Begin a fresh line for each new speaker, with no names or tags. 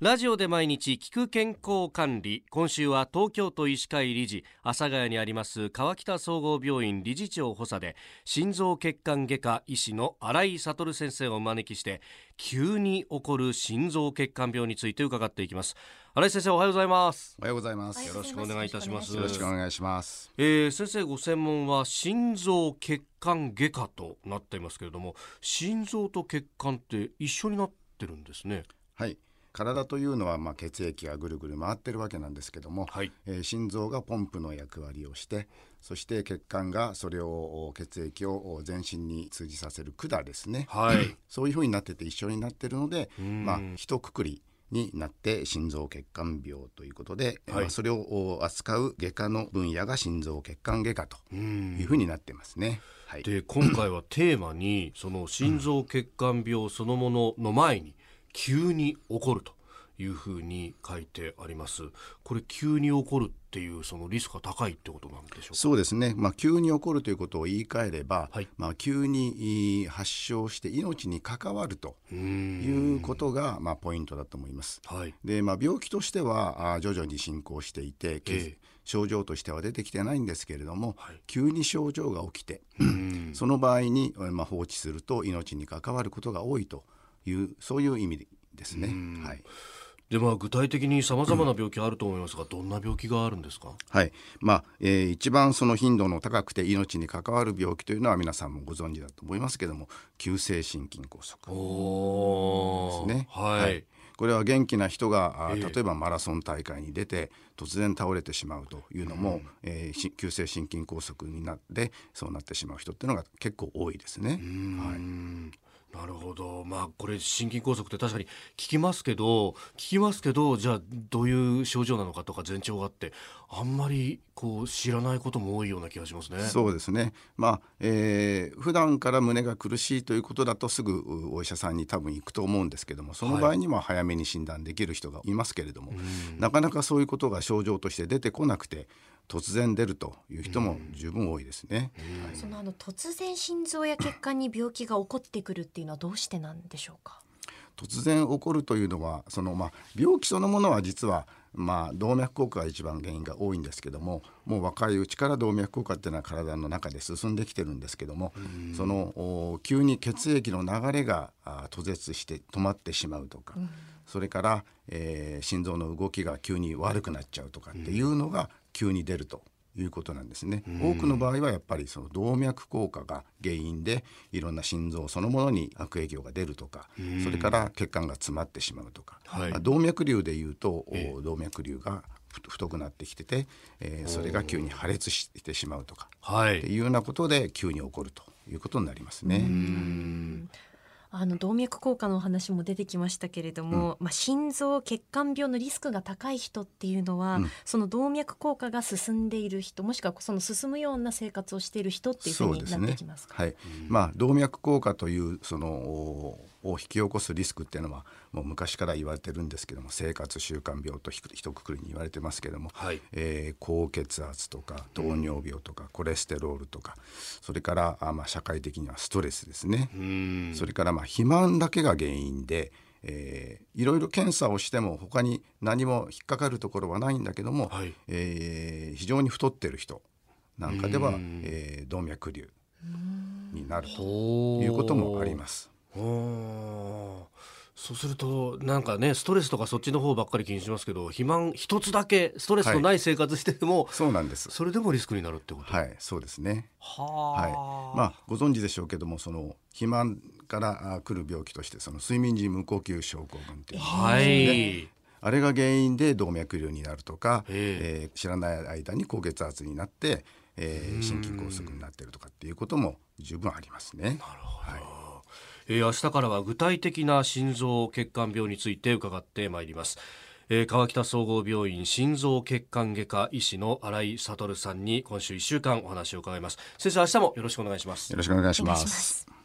ラジオで毎日聞く健康管理。今週は東京都医師会理事阿佐ヶ谷にあります川北総合病院理事長補佐で心臓血管外科医師の新井悟先生をお招きして急に起こる心臓血管病について伺っていきます。新井先生おはようございます。
おはようございます。
よろしくお願いいたします。
よろしくお願いします。
えー、先生ご専門は心臓血管外科となっていますけれども心臓と血管って一緒になってるんですね。
はい体というのはまあ血液がぐるぐる回ってるわけなんですけども、はい。えー、心臓がポンプの役割をしてそして血管がそれを血液を全身に通じさせる管ですね、はい、そういうふうになってて一緒になってるのでまあ一括りになって心臓血管病ということで、はい、まあ、それを扱う外科の分野が心臓血管外科というふうになってますね。
はい、で今回はテーマにその心臓血管病そのものの前に急に起こるというふうに書いてあります。これ急に起こるっていうそのリスクが高いってことなんでしょう
そうですね。まあ急に起こるということを言い換えれば、はい、まあ急に発症して命に関わるということがまあポイントだと思います。はい、でまあ病気としては徐々に進行していて、えー、症状としては出てきてないんですけれども、はい、急に症状が起きて、その場合にまあ放置すると命に関わることが多いというそういう意味ですね。はい。
でまあ、具体的にさまざまな病気あると思いますが、どんな病気があるんですか、
はい。まあえー、一番その頻度の高くて命に関わる病気というのは皆さんもご存知だと思いますけれども急性心筋梗塞。ですね。はい、はい。これは元気な人が、えー、例えばマラソン大会に出て突然倒れてしまうというのも、うん、えー、急性心筋梗塞になってそうなってしまう人っていうのが結構多いですね。はい
なるほど、まあ、これ心筋梗塞って確かに聞きますけど聞きますけどじゃあどういう症状なのかとか前兆があってあんまりこう知らないことも多いような気がしますね。
そうですね。まあ、えー、普段から胸が苦しいということだとすぐお医者さんに多分行くと思うんですけどもその場合にも早めに診断できる人がいますけれども、はい、なかなかそういうことが症状として出てこなくて突然出るという人も十分多いですね。
はい、そのあの突然心臓や血管に病気が起こってくるっていうのはどうしてなんでしょうか？
突然起こるというのはそのまあ病気そのものは実はまあ動脈硬化が一番原因が多いんですけどももう若いうちから動脈硬化っていうのは体の中で進んできてるんですけどもその急に血液の流れが途絶して止まってしまうとかそれから、えー、心臓の動きが急に悪くなっちゃうとかっていうのが急に出るということなんですね、多くの場合はやっぱりその動脈硬化が原因でいろんな心臓そのものに悪影響が出るとか、それから血管が詰まってしまうとか、はい、まあ、動脈瘤でいうと、動脈瘤が太くなってきてて、えー、それが急に破裂してしまうとか、はい、っていうようなことで急に起こるということになりますね。
あの動脈硬化の話も出てきましたけれども、うん、まあ、心臓血管病のリスクが高い人っていうのは、うん、その動脈硬化が進んでいる人もしくはその進むような生活をしている人っていうふうになってきますか、
ね、はい。まあ、動脈硬化というそのを引き起こすリスクっていうのはもう昔から言われてるんですけども生活習慣病とひとくくりに言われてますけども、はい、えー、高血圧とか糖尿病とか、コレステロールとかそれからあ、まあ、社会的にはストレスですね。それからまあ肥満だけが原因で、えー、いろいろ検査をしても他に何も引っかかるところはないんだけども、はい、えー、非常に太ってる人なんかでは、えー、動脈瘤になるということもあります。
そうするとなんかねストレスとかそっちの方ばっかり気にしますけど肥満一つだけストレスのない生活してても、はい、
そうなんです。
それでもリスクになるってこと？
はいそうですね。はい。まあご存知でしょうけどもその肥満から来る病気としてその睡眠時無呼吸症候群っていう、はい、あれが原因で動脈瘤になるとか、えー、知らない間に高血圧になって、えー、心筋梗塞になってるとかっていうことも十分ありますね。なるほど、はい
えー、明日からは具体的な心臓血管病について伺ってまいります。えー、川北総合病院心臓血管外科医師の新井悟さんに今週1週間お話を伺います。先生明日もよろしくお願いします。
よろしくお願いします。